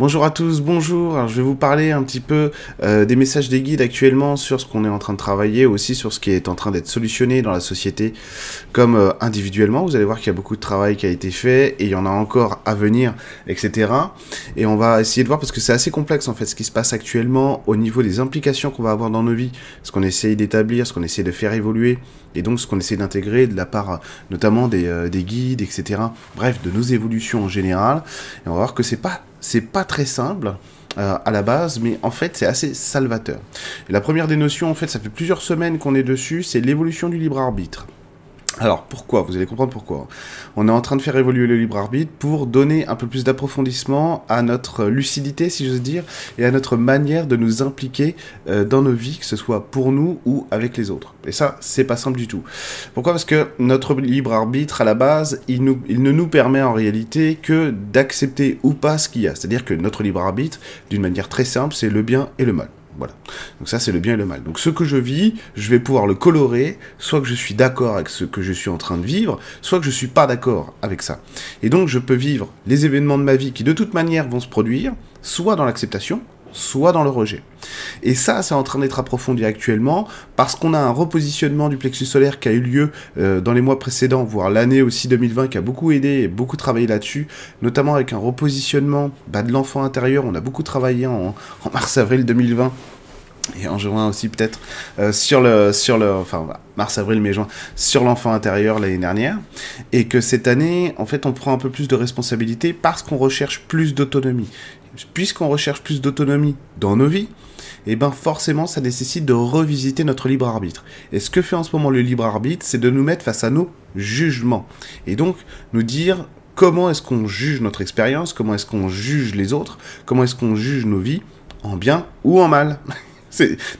Bonjour à tous, bonjour. Alors, je vais vous parler un petit peu euh, des messages des guides actuellement sur ce qu'on est en train de travailler, aussi sur ce qui est en train d'être solutionné dans la société, comme euh, individuellement. Vous allez voir qu'il y a beaucoup de travail qui a été fait et il y en a encore à venir, etc. Et on va essayer de voir parce que c'est assez complexe en fait ce qui se passe actuellement au niveau des implications qu'on va avoir dans nos vies, ce qu'on essaye d'établir, ce qu'on essaie de faire évoluer et donc ce qu'on essaie d'intégrer de la part notamment des, euh, des guides, etc. Bref, de nos évolutions en général. Et on va voir que c'est pas c'est pas très simple. Euh, à la base, mais en fait c'est assez salvateur. La première des notions, en fait, ça fait plusieurs semaines qu'on est dessus, c'est l'évolution du libre arbitre. Alors pourquoi? Vous allez comprendre pourquoi. On est en train de faire évoluer le libre arbitre pour donner un peu plus d'approfondissement à notre lucidité, si j'ose dire, et à notre manière de nous impliquer euh, dans nos vies, que ce soit pour nous ou avec les autres. Et ça, c'est pas simple du tout. Pourquoi? Parce que notre libre arbitre, à la base, il, il ne nous permet en réalité que d'accepter ou pas ce qu'il y a. C'est-à-dire que notre libre arbitre, d'une manière très simple, c'est le bien et le mal. Voilà. Donc ça, c'est le bien et le mal. Donc ce que je vis, je vais pouvoir le colorer, soit que je suis d'accord avec ce que je suis en train de vivre, soit que je suis pas d'accord avec ça. Et donc je peux vivre les événements de ma vie qui de toute manière vont se produire, soit dans l'acceptation, soit dans le rejet. Et ça, c'est en train d'être approfondi actuellement parce qu'on a un repositionnement du plexus solaire qui a eu lieu euh, dans les mois précédents, voire l'année aussi 2020 qui a beaucoup aidé et beaucoup travaillé là-dessus, notamment avec un repositionnement bah, de l'enfant intérieur. On a beaucoup travaillé en mars-avril 2020 et en juin aussi peut-être euh, sur le sur le enfin mars avril mai juin sur l'enfant intérieur l'année dernière. Et que cette année en fait on prend un peu plus de responsabilité parce qu'on recherche plus d'autonomie. Puisqu'on recherche plus d'autonomie dans nos vies et eh ben forcément ça nécessite de revisiter notre libre arbitre. Et ce que fait en ce moment le libre arbitre c'est de nous mettre face à nos jugements. Et donc nous dire comment est-ce qu'on juge notre expérience comment est-ce qu'on juge les autres comment est-ce qu'on juge nos vies en bien ou en mal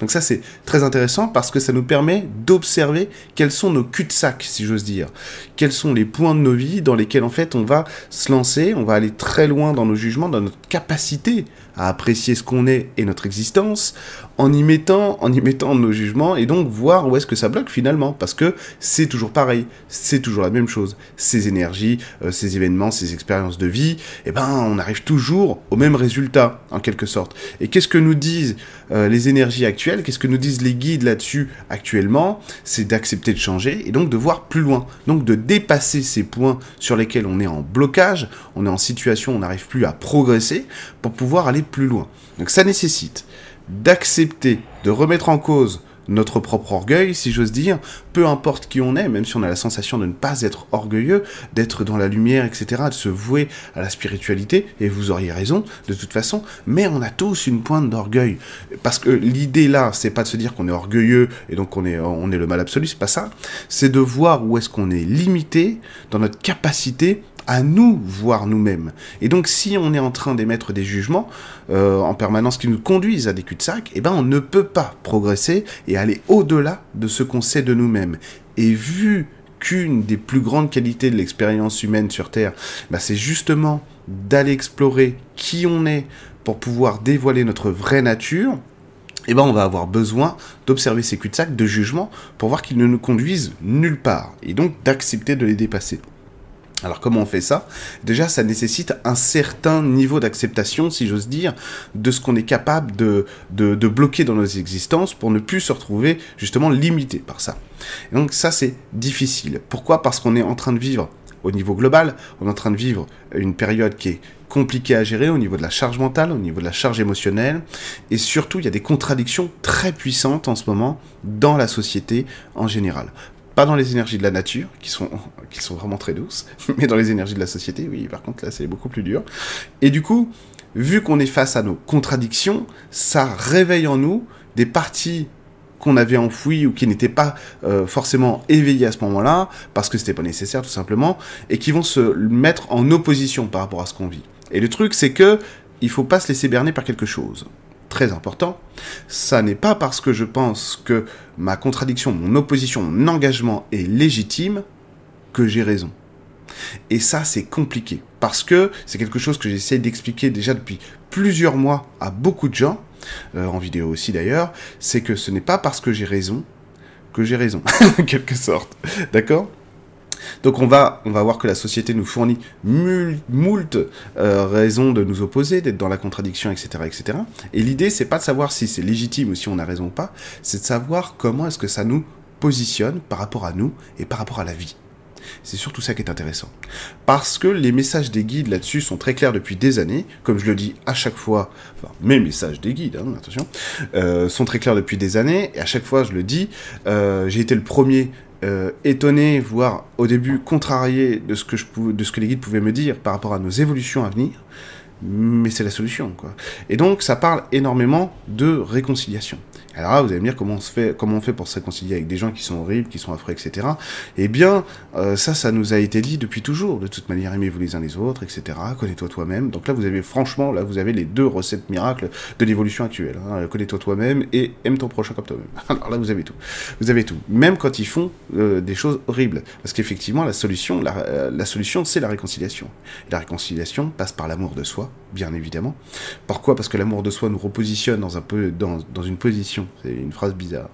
Donc ça c'est très intéressant parce que ça nous permet d'observer quels sont nos cul-de-sac, si j'ose dire. Quels sont les points de nos vies dans lesquels en fait on va se lancer, on va aller très loin dans nos jugements, dans notre capacité à apprécier ce qu'on est et notre existence, en y mettant, en y mettant nos jugements et donc voir où est-ce que ça bloque finalement, parce que c'est toujours pareil, c'est toujours la même chose. Ces énergies, euh, ces événements, ces expériences de vie, eh ben on arrive toujours au même résultat en quelque sorte. Et qu'est-ce que nous disent euh, les énergies actuelles? Qu'est-ce que nous disent les guides là-dessus actuellement? C'est d'accepter de changer et donc de voir plus loin, donc de dépasser ces points sur lesquels on est en blocage, on est en situation, on n'arrive plus à progresser pour pouvoir aller plus loin. Donc ça nécessite d'accepter de remettre en cause notre propre orgueil, si j'ose dire, peu importe qui on est, même si on a la sensation de ne pas être orgueilleux, d'être dans la lumière, etc., de se vouer à la spiritualité, et vous auriez raison, de toute façon, mais on a tous une pointe d'orgueil. Parce que l'idée là, c'est pas de se dire qu'on est orgueilleux et donc on est, on est le mal absolu, c'est pas ça, c'est de voir où est-ce qu'on est limité dans notre capacité à nous voir nous-mêmes. Et donc si on est en train d'émettre des jugements euh, en permanence qui nous conduisent à des cul-de-sac, eh ben on ne peut pas progresser et aller au-delà de ce qu'on sait de nous-mêmes. Et vu qu'une des plus grandes qualités de l'expérience humaine sur Terre, bah, c'est justement d'aller explorer qui on est pour pouvoir dévoiler notre vraie nature, eh ben on va avoir besoin d'observer ces cul-de-sac de jugement pour voir qu'ils ne nous conduisent nulle part, et donc d'accepter de les dépasser. Alors comment on fait ça? Déjà, ça nécessite un certain niveau d'acceptation, si j'ose dire, de ce qu'on est capable de, bloquer dans nos existences pour ne plus se retrouver justement limité par ça. Donc ça, c'est difficile. Pourquoi? Parce qu'on est en train de vivre au niveau global, on est en train de vivre une période qui est compliquée à gérer au niveau de la charge mentale, au niveau de la charge émotionnelle, et surtout il y a des contradictions très puissantes en ce moment dans la société en général pas dans les énergies de la nature, qui sont, vraiment très douces, mais dans les énergies de la société, oui, par contre, là, c'est beaucoup plus dur. Et du coup, vu qu'on est face à nos contradictions, ça réveille en nous des parties qu'on avait enfouies ou qui n'étaient pas euh, forcément éveillées à ce moment-là, parce que c'était pas nécessaire tout simplement, et qui vont se mettre en opposition par rapport à ce qu'on vit. Et le truc, c'est que il faut pas se laisser berner par quelque chose très important, ça n'est pas parce que je pense que ma contradiction, mon opposition, mon engagement est légitime que j'ai raison. Et ça, c'est compliqué, parce que c'est quelque chose que j'essaie d'expliquer déjà depuis plusieurs mois à beaucoup de gens, euh, en vidéo aussi d'ailleurs, c'est que ce n'est pas parce que j'ai raison que j'ai raison, en quelque sorte. D'accord? Donc on va, on va voir que la société nous fournit moult euh, raisons de nous opposer, d'être dans la contradiction, etc. etc. Et l'idée, c'est pas de savoir si c'est légitime ou si on a raison ou pas, c'est de savoir comment est-ce que ça nous positionne par rapport à nous et par rapport à la vie. C'est surtout ça qui est intéressant. Parce que les messages des guides là-dessus sont très clairs depuis des années, comme je le dis à chaque fois, enfin mes messages des guides, hein, attention, euh, sont très clairs depuis des années, et à chaque fois je le dis, euh, j'ai été le premier euh, étonné, voire au début contrarié de ce, que je de ce que les guides pouvaient me dire par rapport à nos évolutions à venir, mais c'est la solution, quoi. Et donc, ça parle énormément de réconciliation. Alors là, vous allez me dire comment on, fait, pour se réconcilier avec des gens qui sont horribles, qui sont affreux, etc. Eh bien, euh, ça, ça nous a été dit depuis toujours. De toute manière, aimez-vous les uns les autres, etc. Connais-toi toi-même. Donc là, vous avez, franchement, là, vous avez les deux recettes miracles de l'évolution actuelle. Hein. Connais-toi toi-même et aime ton prochain comme toi-même. Alors là, vous avez tout. Vous avez tout. Même quand ils font euh, des choses horribles. Parce qu'effectivement, la solution, la, euh, solution, c'est la réconciliation. La réconciliation passe par l'amour de soi, bien évidemment. Pourquoi? Parce que l'amour de soi nous repositionne dans une position c'est une phrase bizarre.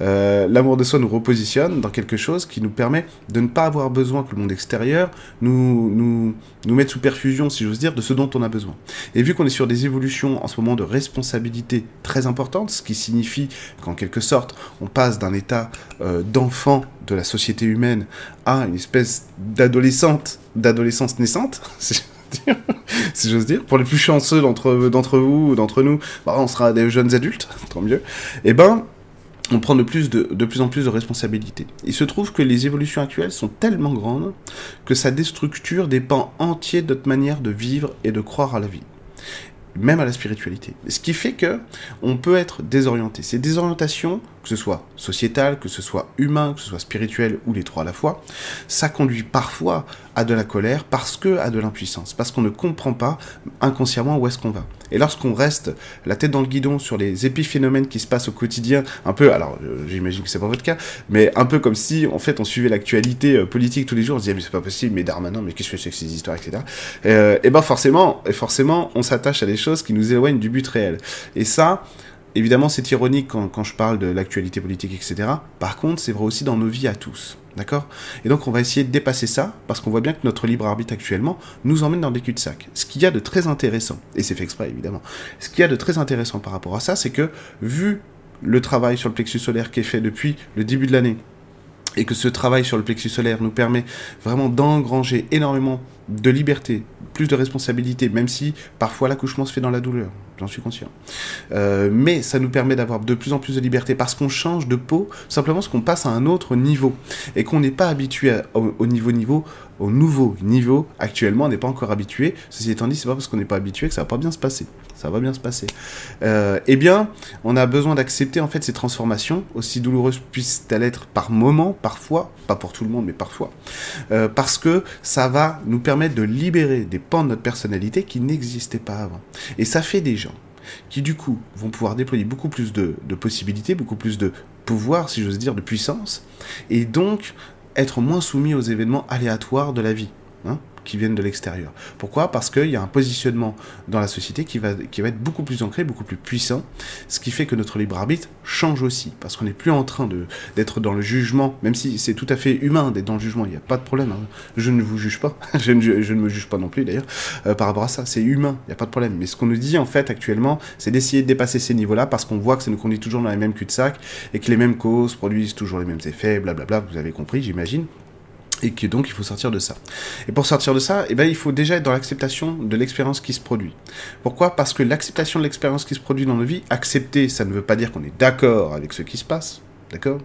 Euh, l'amour de soi nous repositionne dans quelque chose qui nous permet de ne pas avoir besoin que le monde extérieur nous, nous, nous mette sous perfusion, si j'ose dire, de ce dont on a besoin. Et vu qu'on est sur des évolutions en ce moment de responsabilité très importantes, ce qui signifie qu'en quelque sorte, on passe d'un état euh, d'enfant de la société humaine à une espèce d'adolescente, d'adolescence naissante, si j'ose dire. Pour les plus chanceux d'entre, vous ou d'entre nous, bah, on sera des jeunes adultes, tant mieux. Et eh ben, on prend de plus, en plus de responsabilités. Il se trouve que les évolutions actuelles sont tellement grandes que ça déstructure des pans de notre manière de vivre et de croire à la vie même à la spiritualité. Ce qui fait que on peut être désorienté. Ces désorientations, que ce soit sociétale, que ce soit humain, que ce soit spirituel ou les trois à la fois, ça conduit parfois à de la colère parce que à de l'impuissance, parce qu'on ne comprend pas inconsciemment où est-ce qu'on va. Et lorsqu'on reste la tête dans le guidon sur les épiphénomènes qui se passent au quotidien, un peu, alors euh, j'imagine que c'est pas votre cas, mais un peu comme si en fait on suivait l'actualité euh, politique tous les jours, on se disait mais c'est pas possible, mais Darmanin, mais qu'est-ce que c'est que ces histoires, etc. Euh, et ben forcément, forcément, on s'attache à des choses qui nous éloignent du but réel. Et ça, évidemment, c'est ironique quand, je parle de l'actualité politique, etc. Par contre, c'est vrai aussi dans nos vies à tous. D'accord? Et donc, on va essayer de dépasser ça, parce qu'on voit bien que notre libre arbitre actuellement nous emmène dans des cul-de-sac. Ce qu'il y a de très intéressant, et c'est fait exprès, évidemment, ce qu'il y a de très intéressant par rapport à ça, c'est que, vu le travail sur le plexus solaire qui est fait depuis le début de l'année, et que ce travail sur le plexus solaire nous permet vraiment d'engranger énormément de liberté, plus de responsabilité, même si parfois l'accouchement se fait dans la douleur, j'en suis conscient. Euh, mais ça nous permet d'avoir de plus en plus de liberté parce qu'on change de peau, simplement parce qu'on passe à un autre niveau et qu'on n'est pas habitué au, niveau niveau, au nouveau niveau actuellement, on n'est pas encore habitué. Ceci étant dit, c'est pas parce qu'on n'est pas habitué que ça va pas bien se passer. Ça va bien se passer. Euh, eh bien, on a besoin d'accepter en fait ces transformations, aussi douloureuses puissent-elles être par moment, parfois, pas pour tout le monde, mais parfois, euh, parce que ça va nous permettre de libérer des pans de notre personnalité qui n'existaient pas avant. Et ça fait des gens qui du coup vont pouvoir déployer beaucoup plus de, possibilités, beaucoup plus de pouvoir, si j'ose dire, de puissance, et donc être moins soumis aux événements aléatoires de la vie. Qui viennent de l'extérieur. Pourquoi? Parce qu'il y a un positionnement dans la société qui va, qui va être beaucoup plus ancré, beaucoup plus puissant, ce qui fait que notre libre arbitre change aussi, parce qu'on n'est plus en train d'être dans le jugement, même si c'est tout à fait humain d'être dans le jugement, il n'y a pas de problème, hein. je ne vous juge pas, je, ne, je, ne, me juge pas non plus d'ailleurs, euh, par rapport à ça, c'est humain, il n'y a pas de problème. Mais ce qu'on nous dit en fait actuellement, c'est d'essayer de dépasser ces niveaux-là, parce qu'on voit que ça nous conduit toujours dans les mêmes cul-de-sac, et que les mêmes causes produisent toujours les mêmes effets, blablabla, vous avez compris, j'imagine et donc il faut sortir de ça. Et pour sortir de ça, eh ben, il faut déjà être dans l'acceptation de l'expérience qui se produit. Pourquoi? Parce que l'acceptation de l'expérience qui se produit dans nos vies, accepter, ça ne veut pas dire qu'on est d'accord avec ce qui se passe, D'accord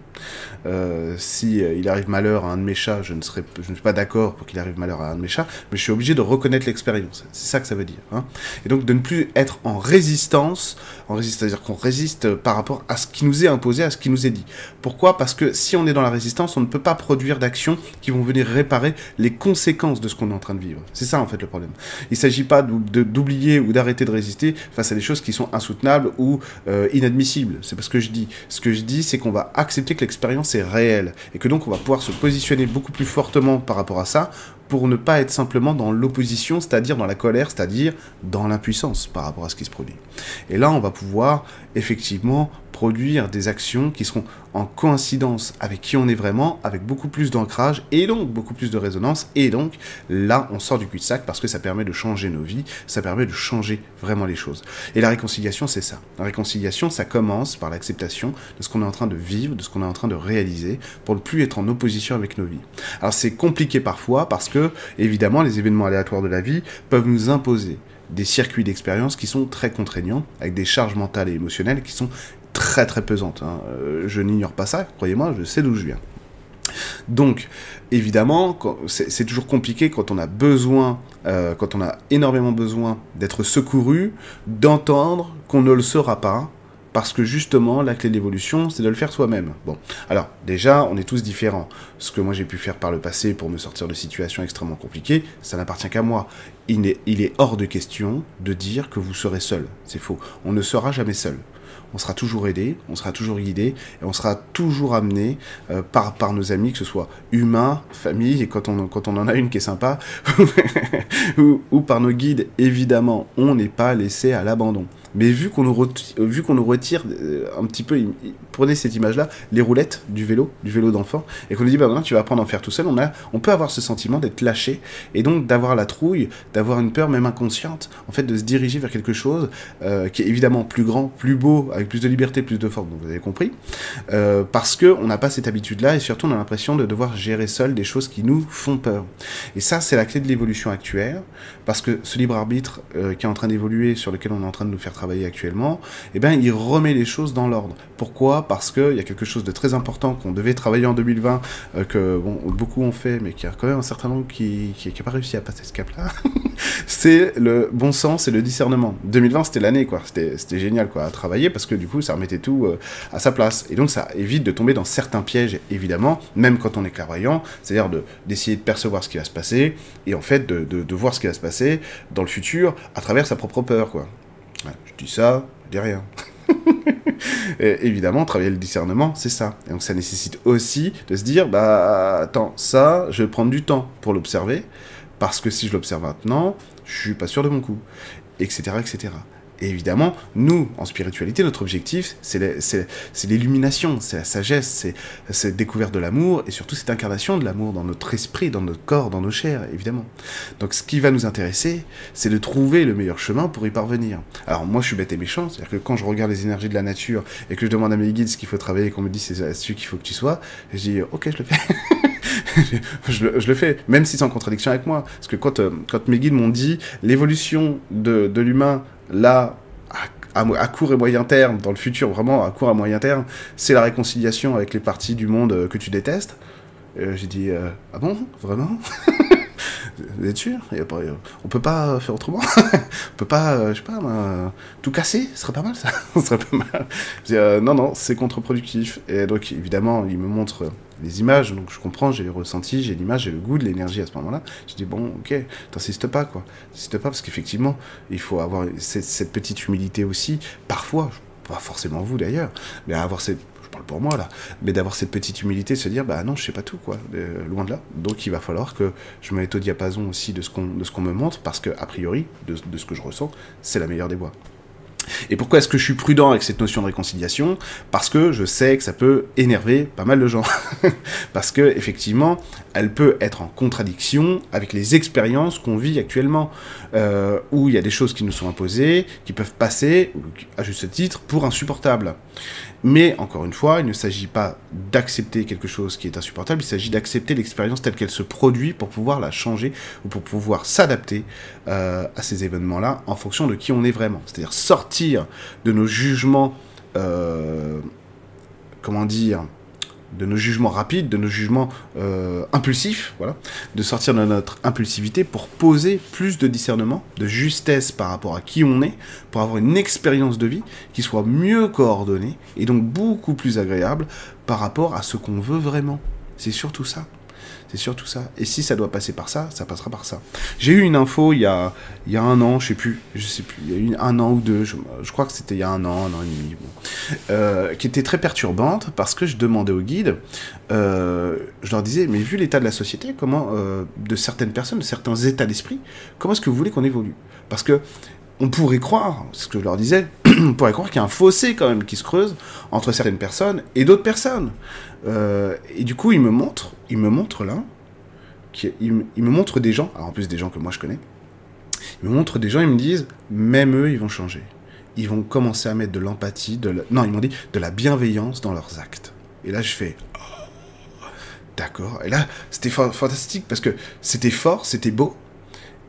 euh, Si euh, il arrive malheur à un de mes chats, je ne, serai, je ne suis pas d'accord pour qu'il arrive malheur à un de mes chats, mais je suis obligé de reconnaître l'expérience. C'est ça que ça veut dire. Hein et donc de ne plus être en résistance, en c'est-à-dire qu'on résiste par rapport à ce qui nous est imposé, à ce qui nous est dit. Pourquoi? Parce que si on est dans la résistance, on ne peut pas produire d'actions qui vont venir réparer les conséquences de ce qu'on est en train de vivre. C'est ça en fait le problème. Il ne s'agit pas d'oublier ou d'arrêter de résister face à des choses qui sont insoutenables ou euh, inadmissibles. C'est pas ce que je dis. Ce que je dis, c'est qu'on va accepter que l'expérience est réelle et que donc on va pouvoir se positionner beaucoup plus fortement par rapport à ça pour ne pas être simplement dans l'opposition, c'est-à-dire dans la colère, c'est-à-dire dans l'impuissance par rapport à ce qui se produit. Et là, on va pouvoir effectivement produire des actions qui seront en coïncidence avec qui on est vraiment, avec beaucoup plus d'ancrage et donc beaucoup plus de résonance. Et donc là, on sort du cul-de-sac parce que ça permet de changer nos vies, ça permet de changer vraiment les choses. Et la réconciliation, c'est ça. La réconciliation, ça commence par l'acceptation de ce qu'on est en train de vivre, de ce qu'on est en train de réaliser, pour ne plus être en opposition avec nos vies. Alors c'est compliqué parfois parce que, évidemment, les événements aléatoires de la vie peuvent nous imposer des circuits d'expérience qui sont très contraignants, avec des charges mentales et émotionnelles qui sont très très pesantes. Hein. Euh, je n'ignore pas ça, croyez-moi, je sais d'où je viens. Donc, évidemment, c'est toujours compliqué quand on a besoin, euh, quand on a énormément besoin d'être secouru, d'entendre qu'on ne le sera pas, parce que justement, la clé de l'évolution, c'est de le faire soi-même. Bon, alors déjà, on est tous différents. Ce que moi j'ai pu faire par le passé pour me sortir de situations extrêmement compliquées, ça n'appartient qu'à moi. Il est, hors de question de dire que vous serez seul. C'est faux. On ne sera jamais seul on sera toujours aidé, on sera toujours guidé, et on sera toujours amené euh, par, nos amis, que ce soit humains, famille, et quand on, quand on en a une qui est sympa, ou par nos guides, évidemment, on n'est pas laissé à l'abandon. Mais vu qu'on nous, retire, euh, un petit peu, prenez cette image-là, les roulettes du vélo, du vélo d'enfant, et qu'on nous dit, bah maintenant tu vas apprendre à en faire tout seul, on, a, on peut avoir ce sentiment d'être lâché, et donc d'avoir la trouille, d'avoir une peur même inconsciente, en fait, de se diriger vers quelque chose euh, qui est évidemment plus grand, plus beau, avec plus de liberté, plus de force, vous avez compris, euh, parce qu'on n'a pas cette habitude-là, et surtout on a l'impression de devoir gérer seul des choses qui nous font peur. Et ça, c'est la clé de l'évolution actuelle, parce que ce libre arbitre qui est en train d'évoluer, sur lequel on est en train de nous faire travailler actuellement, eh bien, il remet les choses dans l'ordre. Pourquoi? Parce qu'il y a quelque chose de très important qu'on devait travailler en 2020, euh, que bon, beaucoup ont fait, mais qui a quand même un certain nombre qui n'a pas réussi à passer ce cap-là. c'est le bon sens et le discernement. 2020, c'était l'année, quoi. C'était génial, quoi, à travailler, parce que du coup, ça remettait tout euh, à sa place. Et donc, ça évite de tomber dans certains pièges, évidemment, même quand on est clairvoyant, c'est-à-dire d'essayer de, percevoir ce qui va se passer, et en fait, de, de, de voir ce qui va se passer dans le futur à travers sa propre peur, quoi je dis ça, je dis rien. évidemment, travailler le discernement, c'est ça. Et donc ça nécessite aussi de se dire, bah attends, ça, je vais prendre du temps pour l'observer, parce que si je l'observe maintenant, je suis pas sûr de mon coup, etc., etc. Et évidemment, nous, en spiritualité, notre objectif, c'est l'illumination, c'est la sagesse, c'est cette découverte de l'amour, et surtout cette incarnation de l'amour dans notre esprit, dans notre corps, dans nos chairs, évidemment. Donc ce qui va nous intéresser, c'est de trouver le meilleur chemin pour y parvenir. Alors moi, je suis bête et méchant, c'est-à-dire que quand je regarde les énergies de la nature, et que je demande à mes guides ce qu'il faut travailler, et qu'on me dit c'est là-dessus qu'il faut que tu sois, je dis, ok, je le fais. je, le, fais, même si c'est en contradiction avec moi. Parce que quand, euh, mes guides m'ont dit l'évolution de l'humain là, à, court et moyen terme, dans le futur, vraiment à court et moyen terme, c'est la réconciliation avec les parties du monde euh, que tu détestes. Euh, j'ai dit, euh, ah bon, vraiment? Vous êtes sûr? On peut pas faire autrement On peut pas, je sais pas, tout casser Ce serait pas mal ça Ce serait pas mal. non, non, c'est contre-productif. Et donc, évidemment, il me montre les images, donc je comprends, j'ai les ressentis, j'ai l'image, j'ai le goût de l'énergie à ce moment-là. Je dis, bon, ok, t'insistes pas, quoi. T'insistes pas, parce qu'effectivement, il faut avoir cette, petite humilité aussi, parfois, pas forcément vous d'ailleurs, mais avoir cette, pour moi là, mais d'avoir cette petite humilité, de se dire, bah non, je sais pas tout, quoi, euh, loin de là. Donc il va falloir que je me mette au diapason aussi de ce qu'on me montre, parce que, a priori, de, de ce que je ressens, c'est la meilleure des voies. Et pourquoi est-ce que je suis prudent avec cette notion de réconciliation? Parce que je sais que ça peut énerver pas mal de gens. Parce que effectivement, elle peut être en contradiction avec les expériences qu'on vit actuellement, euh, où il y a des choses qui nous sont imposées, qui peuvent passer, à juste titre, pour insupportables. Mais encore une fois, il ne s'agit pas d'accepter quelque chose qui est insupportable, il s'agit d'accepter l'expérience telle qu'elle se produit pour pouvoir la changer ou pour pouvoir s'adapter euh, à ces événements-là en fonction de qui on est vraiment. C'est-à-dire sortir de nos jugements, euh, comment dire, de nos jugements rapides, de nos jugements euh, impulsifs, voilà, de sortir de notre impulsivité pour poser plus de discernement, de justesse par rapport à qui on est, pour avoir une expérience de vie qui soit mieux coordonnée et donc beaucoup plus agréable par rapport à ce qu'on veut vraiment. C'est surtout ça. C'est surtout ça. Et si ça doit passer par ça, ça passera par ça. J'ai eu une info il y a, y a un an, je sais plus, je sais plus, il y a un an ou deux, je, crois que c'était il y a un an, un an et demi, euh, qui était très perturbante parce que je demandais aux guides, euh, je leur disais, mais vu l'état de la société, comment, euh, de certaines personnes, de certains états d'esprit, comment est-ce que vous voulez qu'on évolue? Parce que on pourrait croire, ce que je leur disais, on pourrait croire qu'il y a un fossé quand même qui se creuse entre certaines personnes et d'autres personnes. Et du coup, il me montre, il me montre là, il, me montre des gens, alors en plus des gens que moi je connais, il me montre des gens, ils me disent, même eux, ils vont changer. Ils vont commencer à mettre de l'empathie, de non, ils m'ont dit de la bienveillance dans leurs actes. Et là, je fais, oh, d'accord. Et là, c'était fantastique parce que c'était fort, c'était beau,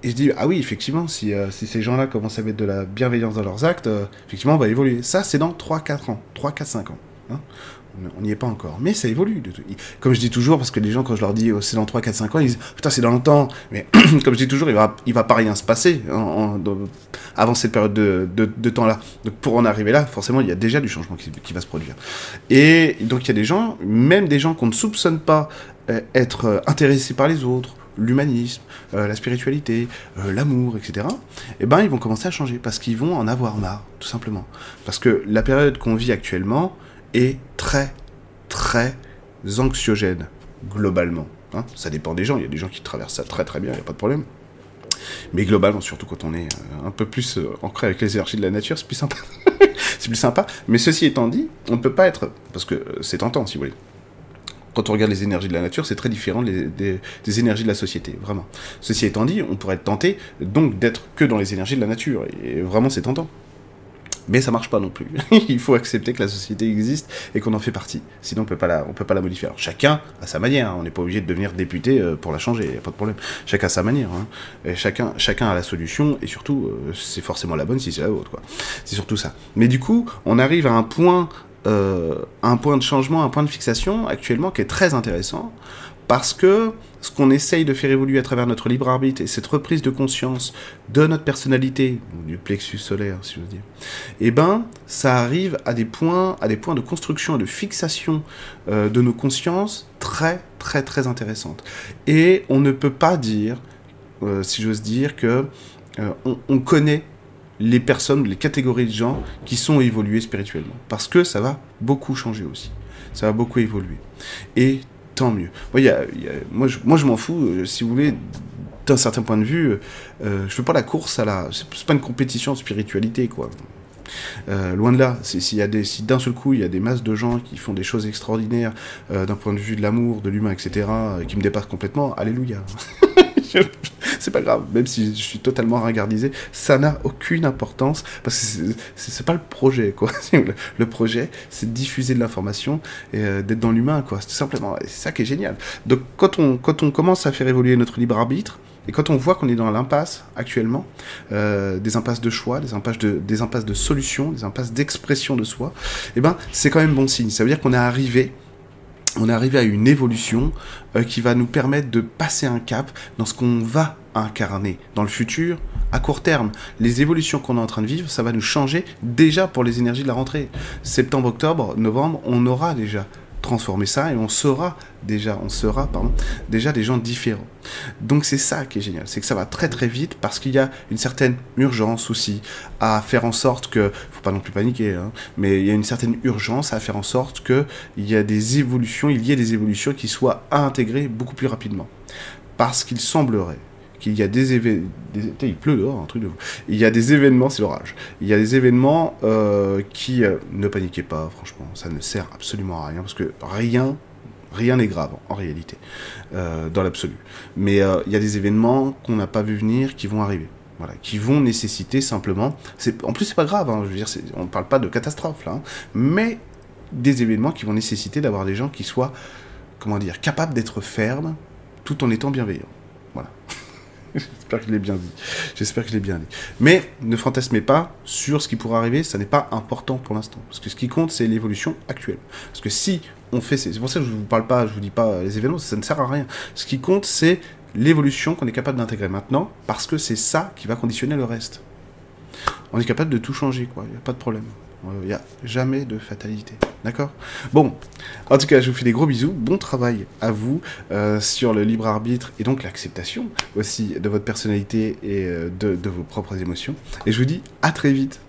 et je dis, ah oui, effectivement, si, euh, ces gens-là commencent à mettre de la bienveillance dans leurs actes, euh, effectivement, on va évoluer. Ça, c'est dans 3-4 ans, 3-4-5 ans. Hein. On n'y est pas encore. Mais ça évolue. Comme je dis toujours, parce que les gens, quand je leur dis oh, c'est dans 3, 4, 5 ans, ils disent putain, c'est dans longtemps. Mais comme je dis toujours, il va, il va pas rien se passer avant cette période de, de, temps-là. Donc pour en arriver là, forcément, il y a déjà du changement qui, va se produire. Et donc il y a des gens, même des gens qu'on ne soupçonne pas euh, être intéressés par les autres, l'humanisme, euh, la spiritualité, euh, l'amour, etc., eh ben, ils vont commencer à changer parce qu'ils vont en avoir marre, tout simplement. Parce que la période qu'on vit actuellement est très, très anxiogène, globalement. Hein. ça dépend des gens, il y a des gens qui traversent ça très très bien, il n'y a pas de problème. Mais globalement, surtout quand on est euh, un peu plus ancré avec les énergies de la nature, c'est plus sympa. c'est plus sympa. Mais ceci étant dit, on ne peut pas être... Parce que c'est tentant, si vous voulez quand on regarde les énergies de la nature, c'est très différent des, énergies de la société, vraiment. Ceci étant dit, on pourrait être tenté donc d'être que dans les énergies de la nature, et vraiment c'est tentant. Mais ça marche pas non plus. Il faut accepter que la société existe et qu'on en fait partie. Sinon, on peut pas la, on peut pas la modifier. Alors, chacun a sa manière. Hein. On n'est pas obligé de devenir député euh, pour la changer. Il a pas de problème. Chacun a sa manière. Hein. Chacun, chacun a la solution. Et surtout, euh, c'est forcément la bonne si c'est la vôtre. C'est surtout ça. Mais du coup, on arrive à un point euh, un point de changement, un point de fixation actuellement qui est très intéressant parce que ce qu'on essaye de faire évoluer à travers notre libre arbitre et cette reprise de conscience de notre personnalité, du plexus solaire si je veux dire, eh ben ça arrive à des points, à des points de construction et de fixation euh, de nos consciences très très très intéressantes. Et on ne peut pas dire, euh, si j'ose dire, que on connaît les personnes, les catégories de gens qui sont évolués spirituellement. Parce que ça va beaucoup changer aussi. Ça va beaucoup évoluer. Et tant mieux. moi, moi, je m'en fous, euh, si vous voulez, d'un certain point de vue, euh, je fais pas la course à la... C'est pas une compétition de spiritualité, quoi. Euh, loin de là, s'il y a si d'un seul coup il y a des masses de gens qui font des choses extraordinaires d'un point de vue de l'amour, de l'humain, etc., qui me dépassent complètement, alléluia. c'est pas grave, même si je suis totalement ringardisé, ça n'a aucune importance parce que c'est pas le projet, quoi. Le projet, c'est diffuser de l'information et euh, d'être dans l'humain, quoi. C'est simplement, ça qui est génial. Donc, quand on, quand on commence à faire évoluer notre libre arbitre, et quand on voit qu'on est dans l'impasse actuellement, euh, des impasses de choix, des impasses de, des impasses de solutions, des impasses d'expression de soi, eh ben, c'est quand même bon signe. Ça veut dire qu'on est arrivé on est arrivé à une évolution euh, qui va nous permettre de passer un cap dans ce qu'on va incarner dans le futur à court terme. Les évolutions qu'on est en train de vivre, ça va nous changer déjà pour les énergies de la rentrée. Septembre, octobre, novembre, on aura déjà transformer ça et on sera déjà, on sera, déjà des gens différents. Donc c'est ça qui est génial, c'est que ça va très très vite parce qu'il y a une certaine urgence aussi à faire en sorte que, faut pas non plus paniquer, hein, mais il y a une certaine urgence à faire en sorte que il y des évolutions, il y ait des évolutions qui soient intégrées beaucoup plus rapidement. Parce qu'il semblerait qu'il y a des événements. Il pleut dehors, un truc de Il y a des événements, c'est l'orage. Il y a des événements euh, qui. Euh, ne paniquez pas, franchement, ça ne sert absolument à rien, parce que rien. Rien n'est grave en réalité, euh, dans l'absolu. Mais il y a des événements qu'on n'a pas vu venir qui vont arriver. Voilà, qui vont nécessiter simplement. En plus, c'est pas grave, hein, je veux dire, on ne parle pas de catastrophe là, hein, mais des événements qui vont nécessiter d'avoir des gens qui soient, comment dire, capables d'être fermes tout en étant bienveillants. J'espère que je l'ai bien dit. J'espère que je bien dit. Mais ne fantasmez pas sur ce qui pourra arriver, ça n'est pas important pour l'instant. Parce que ce qui compte, c'est l'évolution actuelle. Parce que si on fait... C'est pour ça que je ne vous parle pas, je vous dis pas les événements, ça ne sert à rien. Ce qui compte, c'est l'évolution qu'on est capable d'intégrer maintenant, parce que c'est ça qui va conditionner le reste. On est capable de tout changer, quoi. Il n'y a pas de problème. Il n'y a jamais de fatalité. D'accord? Bon, en tout cas, je vous fais des gros bisous. Bon travail à vous euh, sur le libre arbitre et donc l'acceptation aussi de votre personnalité et euh, de vos propres émotions. Et je vous dis à très vite.